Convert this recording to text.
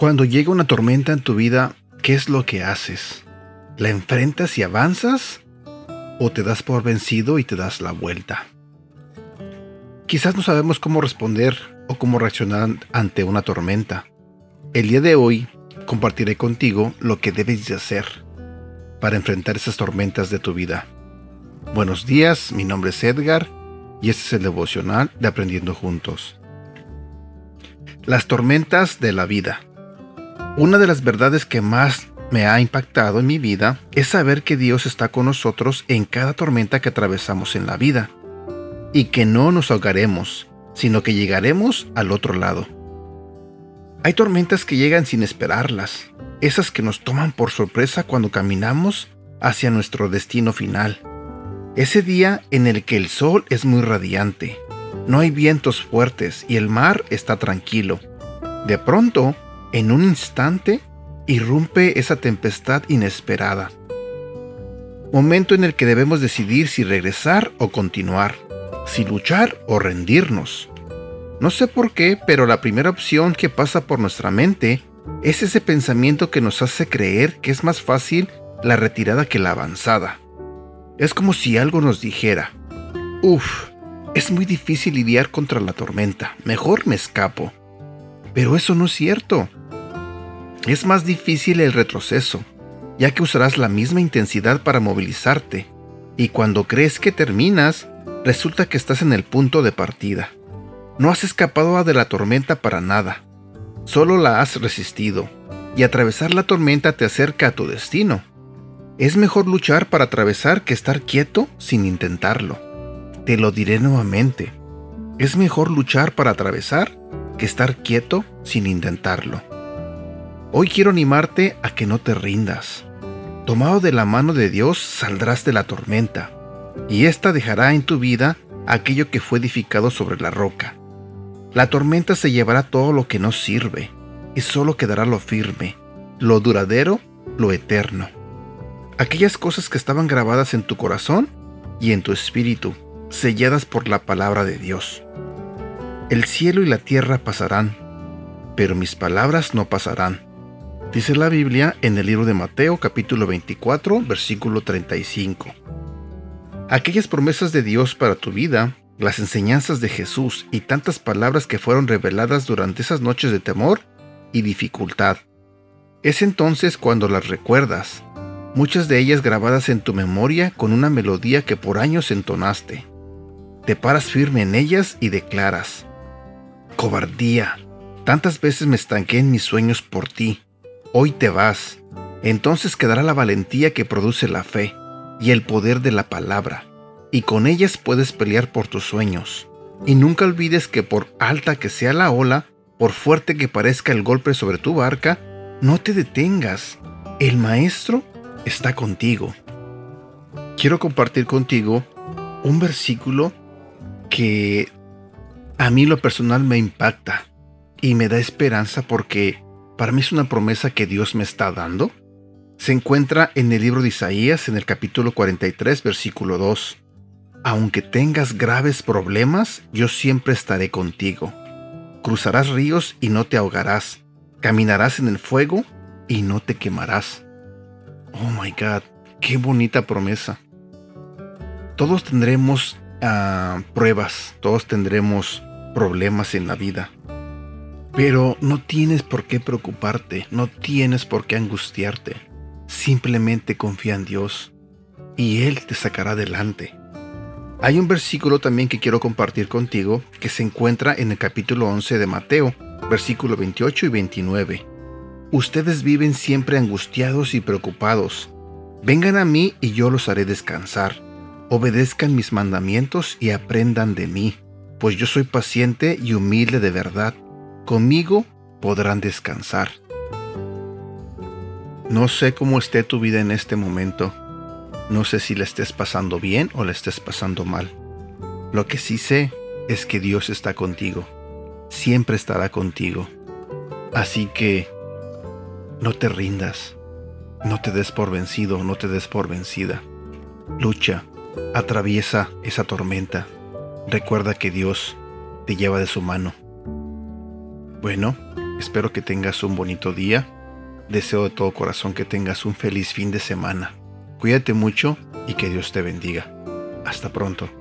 Cuando llega una tormenta en tu vida, ¿qué es lo que haces? ¿La enfrentas y avanzas? ¿O te das por vencido y te das la vuelta? Quizás no sabemos cómo responder o cómo reaccionar ante una tormenta. El día de hoy compartiré contigo lo que debes de hacer para enfrentar esas tormentas de tu vida. Buenos días, mi nombre es Edgar y este es el devocional de Aprendiendo Juntos. Las tormentas de la vida. Una de las verdades que más me ha impactado en mi vida es saber que Dios está con nosotros en cada tormenta que atravesamos en la vida y que no nos ahogaremos, sino que llegaremos al otro lado. Hay tormentas que llegan sin esperarlas, esas que nos toman por sorpresa cuando caminamos hacia nuestro destino final. Ese día en el que el sol es muy radiante, no hay vientos fuertes y el mar está tranquilo. De pronto, en un instante irrumpe esa tempestad inesperada. Momento en el que debemos decidir si regresar o continuar, si luchar o rendirnos. No sé por qué, pero la primera opción que pasa por nuestra mente es ese pensamiento que nos hace creer que es más fácil la retirada que la avanzada. Es como si algo nos dijera, uff, es muy difícil lidiar contra la tormenta, mejor me escapo. Pero eso no es cierto es más difícil el retroceso, ya que usarás la misma intensidad para movilizarte, y cuando crees que terminas, resulta que estás en el punto de partida. No has escapado de la tormenta para nada, solo la has resistido, y atravesar la tormenta te acerca a tu destino. Es mejor luchar para atravesar que estar quieto sin intentarlo. Te lo diré nuevamente. Es mejor luchar para atravesar que estar quieto sin intentarlo. Hoy quiero animarte a que no te rindas. Tomado de la mano de Dios saldrás de la tormenta, y ésta dejará en tu vida aquello que fue edificado sobre la roca. La tormenta se llevará todo lo que no sirve, y solo quedará lo firme, lo duradero, lo eterno. Aquellas cosas que estaban grabadas en tu corazón y en tu espíritu, selladas por la palabra de Dios. El cielo y la tierra pasarán, pero mis palabras no pasarán Dice la Biblia en el libro de Mateo capítulo 24 versículo 35. Aquellas promesas de Dios para tu vida, las enseñanzas de Jesús y tantas palabras que fueron reveladas durante esas noches de temor y dificultad. Es entonces cuando las recuerdas, muchas de ellas grabadas en tu memoria con una melodía que por años entonaste. Te paras firme en ellas y declaras, Cobardía, tantas veces me estanqué en mis sueños por ti hoy te vas, entonces quedará la valentía que produce la fe y el poder de la palabra, y con ellas puedes pelear por tus sueños. Y nunca olvides que por alta que sea la ola, por fuerte que parezca el golpe sobre tu barca, no te detengas. El Maestro está contigo. Quiero compartir contigo un versículo que a mí lo personal me impacta y me da esperanza porque para mí es una promesa que Dios me está dando. Se encuentra en el libro de Isaías, en el capítulo 43, versículo 2. Aunque tengas graves problemas, yo siempre estaré contigo. Cruzarás ríos y no te ahogarás. Caminarás en el fuego y no te quemarás. Oh my God, qué bonita promesa. Todos tendremos ah, pruebas, todos tendremos problemas en la vida. Pero no tienes por qué preocuparte, no tienes por qué angustiarte. Simplemente confía en Dios y Él te sacará adelante. Hay un versículo también que quiero compartir contigo que se encuentra en el capítulo 11 de Mateo, versículo 28 y 29. Ustedes viven siempre angustiados y preocupados. Vengan a mí y yo los haré descansar. Obedezcan mis mandamientos y aprendan de mí, pues yo soy paciente y humilde de verdad conmigo podrán descansar. No sé cómo esté tu vida en este momento. No sé si la estés pasando bien o la estés pasando mal. Lo que sí sé es que Dios está contigo. Siempre estará contigo. Así que no te rindas, no te des por vencido, no te des por vencida. Lucha, atraviesa esa tormenta. Recuerda que Dios te lleva de su mano. Bueno, espero que tengas un bonito día. Deseo de todo corazón que tengas un feliz fin de semana. Cuídate mucho y que Dios te bendiga. Hasta pronto.